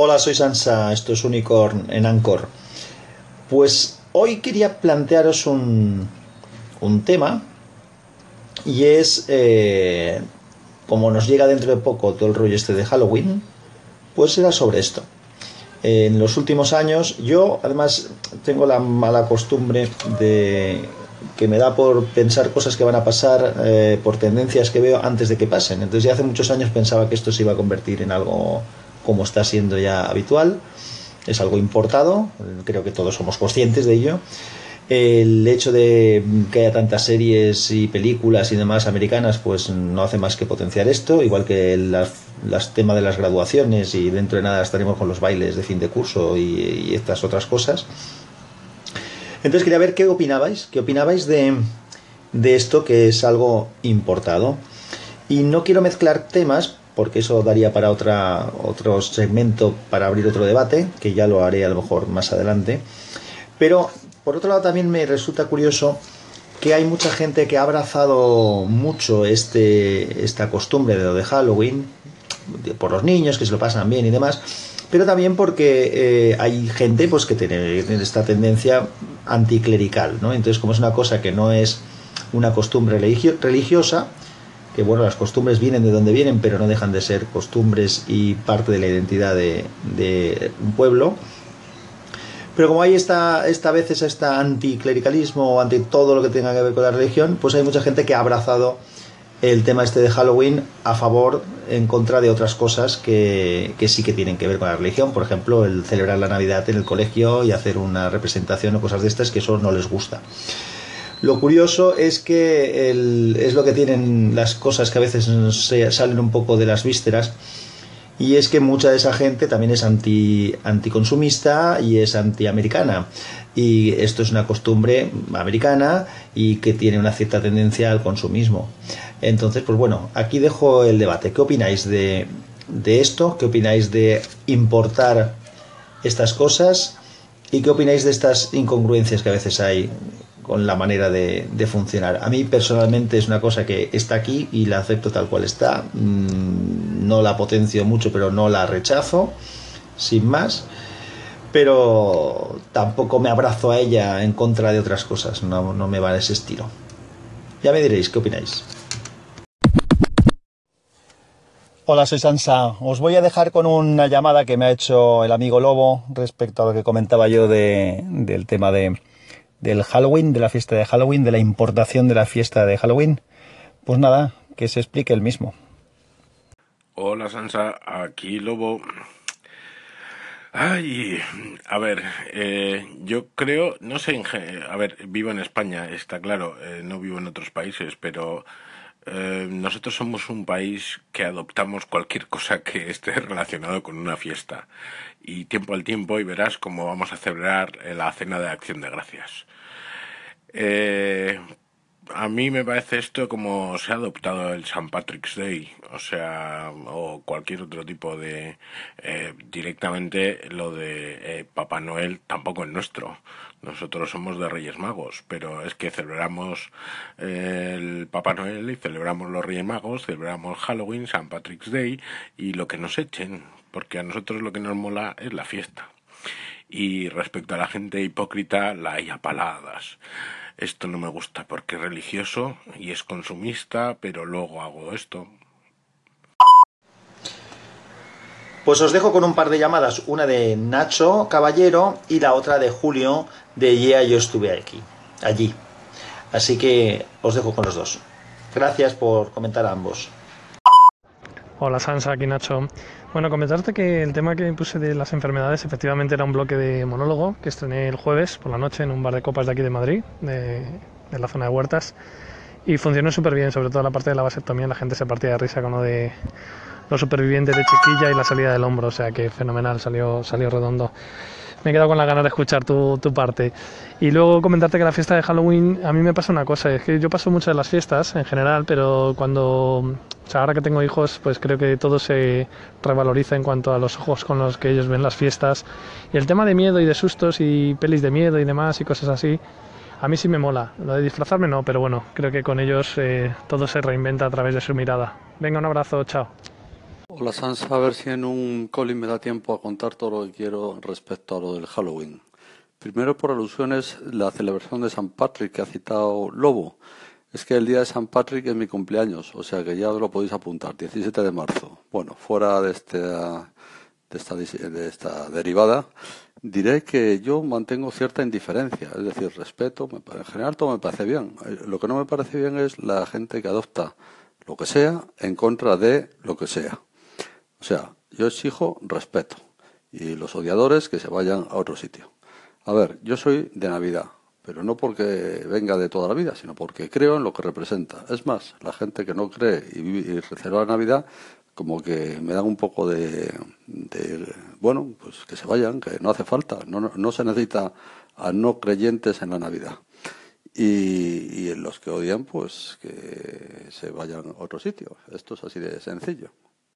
Hola, soy Sansa, esto es Unicorn en Anchor. Pues hoy quería plantearos un, un tema y es, eh, como nos llega dentro de poco todo el rollo este de Halloween, pues será sobre esto. En los últimos años, yo además tengo la mala costumbre de que me da por pensar cosas que van a pasar eh, por tendencias que veo antes de que pasen. Entonces ya hace muchos años pensaba que esto se iba a convertir en algo como está siendo ya habitual. Es algo importado, creo que todos somos conscientes de ello. El hecho de que haya tantas series y películas y demás americanas, pues no hace más que potenciar esto, igual que el las temas de las graduaciones y dentro de nada estaremos con los bailes de fin de curso y, estas otras cosas. Entonces quería ver qué opinabais, qué opinabais de esto que es algo importado. Y no quiero mezclar temas porque eso daría para otra, otro segmento para abrir otro debate, que ya lo haré a lo mejor más adelante. Pero por otro lado también me resulta curioso que hay mucha gente que ha abrazado mucho este, esta costumbre de lo de Halloween, por los niños que se lo pasan bien y demás, pero también porque eh, hay gente pues que tiene esta tendencia anticlerical, ¿no? Entonces, como es una cosa que no es una costumbre religiosa, que bueno, las costumbres vienen de donde vienen, pero no dejan de ser costumbres y parte de la identidad de, un pueblo, pero como hay esta, esta veces este anticlericalismo o ante todo lo que tenga que ver con la religión, pues hay mucha gente que ha abrazado el tema este de Halloween a favor, en contra de otras cosas que, que, sí que tienen que ver con la religión. Por ejemplo, el celebrar la Navidad en el colegio y hacer una representación o cosas de estas que eso no les gusta. Lo curioso es que es lo que tienen las cosas que a veces salen un poco de las vísceras y es que mucha de esa gente también es anti, anticonsumista y es antiamericana. Y esto es una costumbre americana y que tiene una cierta tendencia al consumismo. Entonces, pues bueno, aquí dejo el debate. ¿Qué opináis de, de esto? ¿Qué opináis de importar estas cosas? ¿Y qué opináis de estas incongruencias que a veces hay con la manera de, funcionar. A mí personalmente es una cosa que está aquí y la acepto tal cual está. Mm, no la potencio mucho, pero no la rechazo, sin más. Pero tampoco me abrazo a ella en contra de otras cosas. No, me va ese estilo. Ya me diréis, ¿qué opináis? Hola, soy Sansa. Os voy a dejar con una llamada que me ha hecho el amigo Lobo respecto a lo que comentaba yo del tema de, del Halloween, de la fiesta de Halloween, de la importación de la fiesta de Halloween. Pues nada, que se explique el mismo. Hola Sansa, aquí Lobo. Ay, a ver, eh, yo creo, no sé, a ver, vivo en España, está claro, eh, no vivo en otros países, pero eh, nosotros somos un país que adoptamos cualquier cosa que esté relacionado con una fiesta. Y tiempo al tiempo y verás cómo vamos a celebrar la cena de acción de gracias. Eh, a mí me parece esto como se ha adoptado el St. Patrick's Day, o sea, o cualquier otro tipo de... Eh, directamente lo de eh, Papá Noel tampoco es nuestro. Nosotros somos de Reyes Magos, pero es que celebramos el Papá Noel y celebramos los Reyes Magos, celebramos Halloween, St. Patrick's Day y lo que nos echen, porque a nosotros lo que nos mola es la fiesta y respecto a la gente hipócrita la hay a paladas. Esto no me gusta porque es religioso y es consumista, pero luego hago esto. Pues os dejo con un par de llamadas, una de Nacho Caballero y la otra de Julio de Yeah, yo estuve aquí, allí. Así que os dejo con los dos. Gracias por comentar a ambos. Hola Sansa, aquí Nacho. Bueno, comentarte que el tema que puse de las enfermedades efectivamente era un bloque de monólogo que estrené el jueves por la noche en un bar de copas de aquí de Madrid, de, la zona de Huertas, y funcionó súper bien, sobre todo la parte de la vasectomía, la gente se partía de risa con lo de los supervivientes de chiquilla y la salida del hombro, o sea que fenomenal, salió, salió redondo me he quedado con la ganas de escuchar tu, tu, parte. Y luego comentarte que la fiesta de Halloween, a mí me pasa una cosa, es que yo paso muchas de las fiestas en general, pero cuando, o sea, ahora que tengo hijos, pues creo que todo se revaloriza en cuanto a los ojos con los que ellos ven las fiestas. Y el tema de miedo y de sustos y pelis de miedo y demás y cosas así, a mí sí me mola. Lo de disfrazarme no, pero bueno, creo que con ellos eh, todo se reinventa a través de su mirada. Venga, un abrazo, chao. Hola Sansa, a ver si en un colin me da tiempo a contar todo lo que quiero respecto a lo del Halloween. Primero por alusiones, la celebración de San Patrick que ha citado Lobo. Es que el día de San Patrick es mi cumpleaños, o sea que ya os lo podéis apuntar, 17 de marzo. Bueno, fuera de esta, de esta, de esta derivada, diré que yo mantengo cierta indiferencia, es decir, respeto, en general todo me parece bien. Lo que no me parece bien es la gente que adopta lo que sea en contra de lo que sea. O sea, yo exijo respeto y los odiadores que se vayan a otro sitio. A ver, yo soy de Navidad, pero no porque venga de toda la vida, sino porque creo en lo que representa. Es más, la gente que no cree y, y la Navidad, como que me dan un poco de, bueno, pues que se vayan, que no hace falta, no, no se necesita a no creyentes en la Navidad. Y, y en los que odian, pues que se vayan a otro sitio. Esto es así de sencillo.